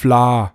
Fla.